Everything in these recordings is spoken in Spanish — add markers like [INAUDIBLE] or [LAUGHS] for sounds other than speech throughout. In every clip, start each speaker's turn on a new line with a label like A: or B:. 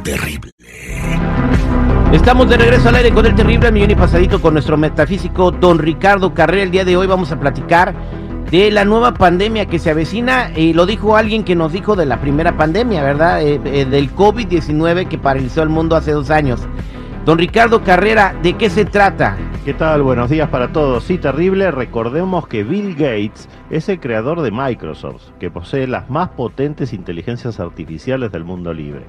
A: el terrible.
B: Estamos de regreso al aire con el terrible millón y pasadito con nuestro metafísico don Ricardo Carrera. El día de hoy vamos a platicar de la nueva pandemia que se avecina. Y lo dijo alguien que nos dijo de la primera pandemia, ¿verdad? Eh, eh, del COVID-19 que paralizó el mundo hace dos años. Don Ricardo Carrera, ¿de qué se trata?
C: ¿Qué tal? Buenos días para todos. Sí, terrible. Recordemos que Bill Gates es el creador de Microsoft, que posee las más potentes inteligencias artificiales del mundo libre.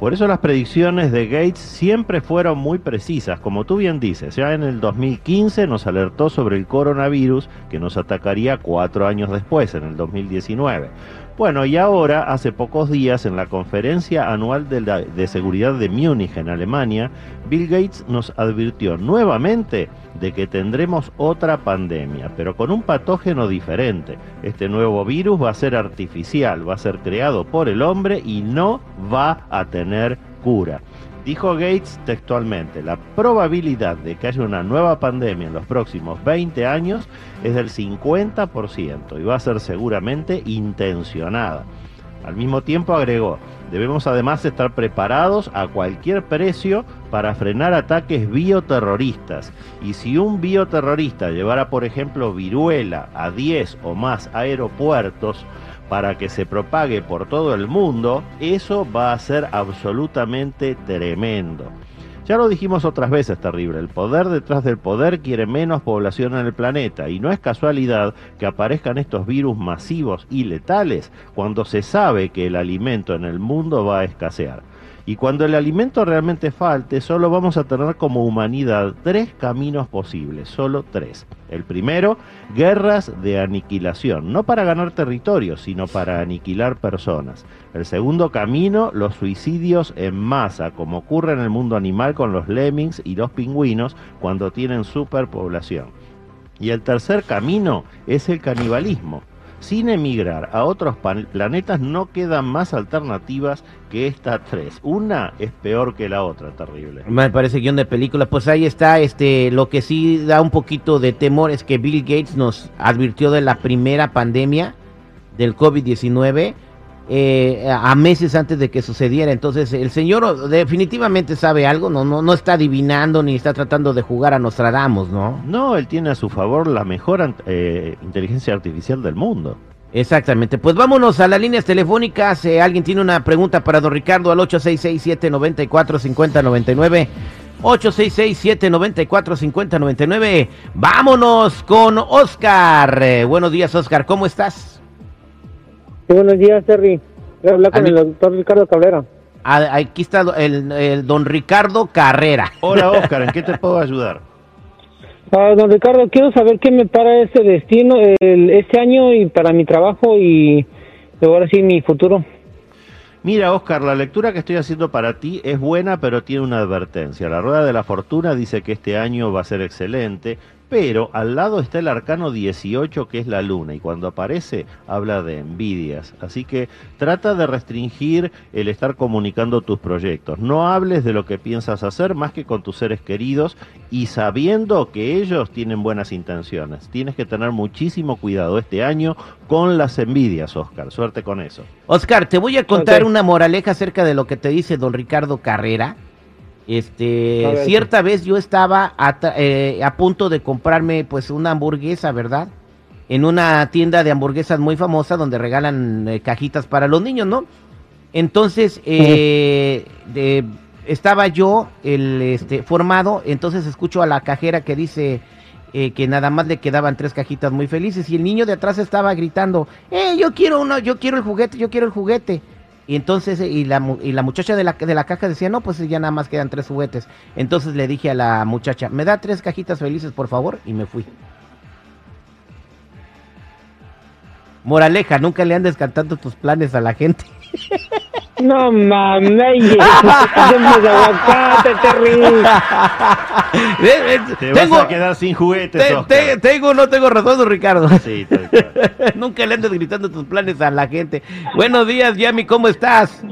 C: Por eso las predicciones de Gates siempre fueron muy precisas, como tú bien dices. Ya en el 2015 nos alertó sobre el coronavirus que nos atacaría cuatro años después, en el 2019. Bueno, y ahora, hace pocos días, en la conferencia anual de, seguridad de Múnich, en Alemania, Bill Gates nos advirtió nuevamente de que tendremos otra pandemia, pero con un patógeno diferente. Este nuevo virus va a ser artificial, va a ser creado por el hombre y no va a tener cura. Dijo Gates textualmente, la probabilidad de que haya una nueva pandemia en los próximos 20 años es del 50% y va a ser seguramente intencionada. Al mismo tiempo agregó, debemos además estar preparados a cualquier precio para frenar ataques bioterroristas. Y si un bioterrorista llevara, por ejemplo, viruela a 10 o más aeropuertos, para que se propague por todo el mundo, eso va a ser absolutamente tremendo. Ya lo dijimos otras veces, terrible, el poder detrás del poder quiere menos población en el planeta y no es casualidad que aparezcan estos virus masivos y letales cuando se sabe que el alimento en el mundo va a escasear. Y cuando el alimento realmente falte, solo vamos a tener como humanidad tres caminos posibles, solo tres. El primero, guerras de aniquilación, no para ganar territorio, sino para aniquilar personas. El segundo camino, los suicidios en masa, como ocurre en el mundo animal con los lemmings y los pingüinos cuando tienen superpoblación. Y el tercer camino es el canibalismo sin emigrar a otros planetas no quedan más alternativas que estas tres. Una es peor que la otra, terrible.
B: Me parece guion de película. Pues ahí está, este, lo que sí da un poquito de temor es que Bill Gates nos advirtió de la primera pandemia del COVID-19 eh, a meses antes de que sucediera. Entonces, el señor definitivamente sabe algo, no, no, no está adivinando ni está tratando de jugar a Nostradamus, ¿no?
C: No, él tiene a su favor la mejor eh, inteligencia artificial del mundo.
B: Exactamente. Pues vámonos a las líneas telefónicas. Si alguien tiene una pregunta para don Ricardo al 866-794-5099. 866-794-5099. Vámonos con Oscar. Eh, buenos días, Oscar. ¿Cómo estás?
D: Buenos días, Terry. Voy a hablar con el doctor Ricardo Cabrera.
B: Ah, aquí está el, don Ricardo Carrera.
C: Hola, [LAUGHS] Oscar, ¿en qué te puedo ayudar?
D: Ah, don Ricardo, quiero saber qué me para este destino este año y para mi trabajo y ahora sí mi futuro.
C: Mira, Oscar, la lectura que estoy haciendo para ti es buena, pero tiene una advertencia. La rueda de la fortuna dice que este año va a ser excelente, pero al lado está el arcano 18 que es la luna y cuando aparece habla de envidias. Así que trata de restringir el estar comunicando tus proyectos. No hables de lo que piensas hacer más que con tus seres queridos y sabiendo que ellos tienen buenas intenciones. Tienes que tener muchísimo cuidado este año con las envidias, Oscar. Suerte con eso.
B: Oscar, te voy a contar una moraleja acerca de lo que te dice don Ricardo Carrera este, cierta vez yo estaba eh, a, punto de comprarme pues una hamburguesa, ¿verdad? En una tienda de hamburguesas muy famosa donde regalan eh, cajitas para los niños, ¿no? Entonces, eh, estaba yo el, este, formado, entonces escucho a la cajera que dice que nada más le quedaban tres cajitas muy felices y el niño de atrás estaba gritando, ¡eh, yo quiero uno, yo quiero el juguete, yo quiero el juguete! Y entonces, y la, y la muchacha de la, de la caja decía, no, pues ya nada más quedan tres juguetes. Entonces le dije a la muchacha, ¿me da tres cajitas felices, por favor? Y me fui. Moraleja, nunca le andes cantando tus planes a la gente. [LAUGHS]
D: No mames, de aguacate,
C: Te vas a quedar sin juguetes.
B: tengo no tengo razón, Ricardo. Sí, [LAUGHS] Nunca le andes gritando tus planes a la gente. Buenos días, Yami, ¿cómo estás?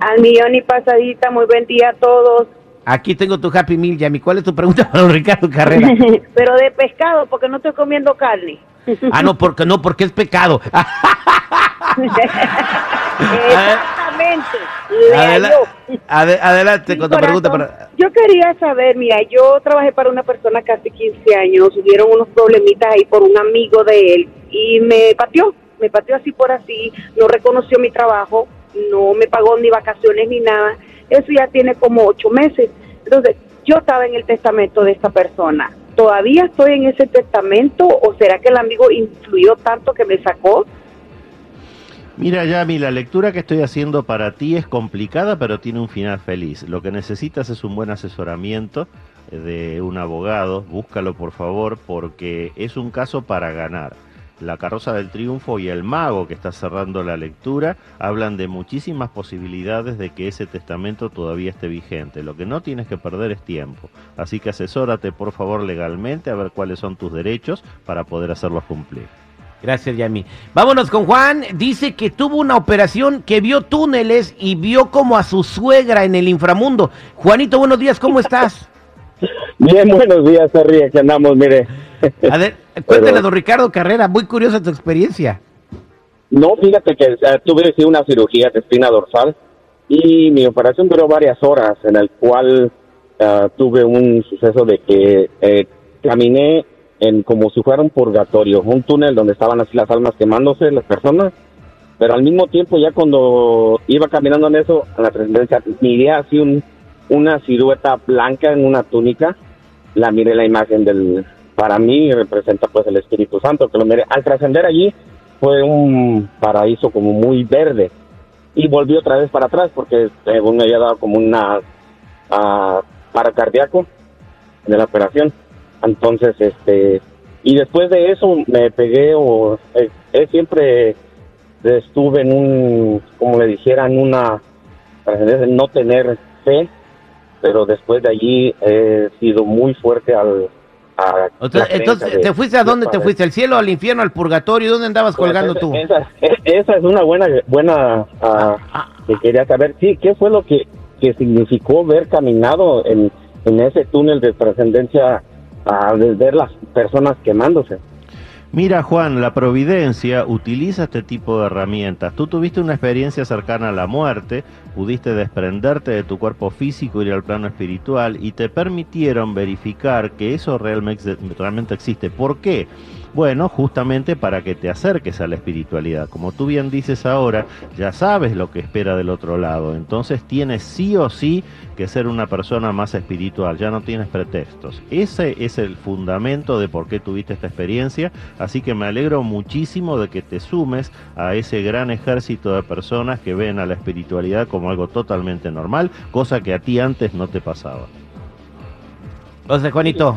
E: Al millón y pasadita, muy buen día a todos.
B: Aquí tengo tu Happy Meal, Yami. ¿Cuál es tu pregunta para Ricardo Carrera? [LAUGHS]
E: Pero de pescado, porque no estoy comiendo carne.
B: Ah, no, porque no, porque es pecado. [LAUGHS]
E: Exactamente.
B: Adela-
E: Leo.
B: ade- adelante con tu pregunta. Para...
E: Yo quería saber, mira, yo trabajé para una persona casi 15 años, hubieron unos problemitas ahí por un amigo de él y me pateó, me pateó así por así, no reconoció mi trabajo, no me pagó ni vacaciones ni nada, eso ya tiene como ocho meses. Entonces, yo estaba en el testamento de esta persona, ¿todavía estoy en ese testamento o será que el amigo influyó tanto que me sacó?
C: Mira, Yami, la lectura que estoy haciendo para ti es complicada, pero tiene un final feliz. Lo que necesitas es un buen asesoramiento eh, de un abogado. Búscalo, por favor, porque es un caso para ganar. La carroza del triunfo y el mago que está cerrando la lectura hablan de muchísimas posibilidades de que ese testamento todavía esté vigente. Lo que no tienes que perder es tiempo. Así que asesórate, por favor, legalmente a ver cuáles son tus derechos para poder hacerlos cumplir.
B: Gracias, Yami. Vámonos con Juan. Dice que tuvo una operación, que vio túneles y vio como a su suegra en el inframundo. Juanito, buenos días, ¿cómo estás?
F: Bien, buenos días, Terry, aquí andamos, mire.
B: A ver, cuéntale,
F: Pero-
B: don Ricardo Carrera, muy curiosa tu experiencia.
F: No, fíjate que eh, tuve sí, una cirugía de espina dorsal y mi operación duró varias horas, en el cual ah, tuve un suceso de que eh, caminé en como si fuera un purgatorio, un túnel donde estaban así las almas quemándose, las personas, pero al mismo tiempo ya cuando iba caminando en eso, a la trascendencia, miré así un, una silueta blanca en una túnica, la miré la imagen del, para mí representa pues el Espíritu Santo, que lo miré, al trascender allí fue un paraíso como muy verde. Y volví otra vez para atrás porque según me había dado como una ah, paro cardíaco de la operación entonces este y después de eso me pegué o eh, eh, siempre estuve en un como le dijera en una trascendencia, no tener fe pero después de allí he sido muy fuerte al a
B: entonces,
F: de-
B: ¿te fuiste a
F: de
B: dónde te fuiste? ¿Al cielo, al infierno, al purgatorio? ¿Dónde andabas
F: Pues
B: colgando
F: esa,
B: tú?
F: Esa, esa es una buena, buena ah,
B: Ah,
F: que quería saber. Sí, ¿qué fue lo que, que significó ver caminado en, en ese túnel de trascendencia al ver las personas quemándose?
C: Mira, Juan, la providencia utiliza este tipo de herramientas. Tú tuviste una experiencia cercana a la muerte, pudiste desprenderte de tu cuerpo físico y ir al plano espiritual y te permitieron verificar que eso realmente, realmente existe. ¿Por qué? Bueno, justamente para que te acerques a la espiritualidad. Como tú bien dices ahora, ya sabes lo que espera del otro lado. Entonces tienes sí o sí que ser una persona más espiritual. Ya no tienes pretextos. Ese es el fundamento de por qué tuviste esta experiencia. Así que me alegro muchísimo de que te sumes a ese gran ejército de personas que ven a la espiritualidad como algo totalmente normal, cosa que a ti antes no te pasaba.
B: Entonces, Juanito,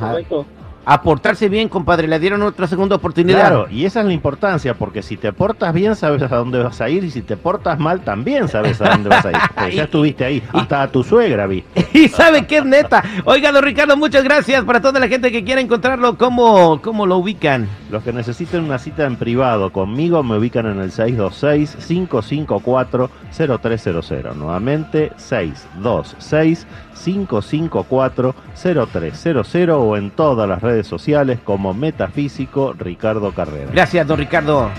B: a, portarse bien, compadre. Le dieron otra segunda oportunidad.
C: Claro, y esa es la importancia, porque si te portas bien sabes a dónde vas a ir y si te portas mal también sabes a dónde vas a ir. Porque ya estuviste ahí, hasta a tu suegra vi. [LAUGHS]
B: Y sabe que es neta. Oiga, don Ricardo, muchas gracias para toda la gente que quiera encontrarlo. ¿Cómo, cómo lo ubican?
C: Los que necesiten una cita en privado conmigo me ubican en el 626-554-0300. Nuevamente, 626-554-0300 o en todas las redes sociales como Metafísico Ricardo Carrera.
B: Gracias, don Ricardo.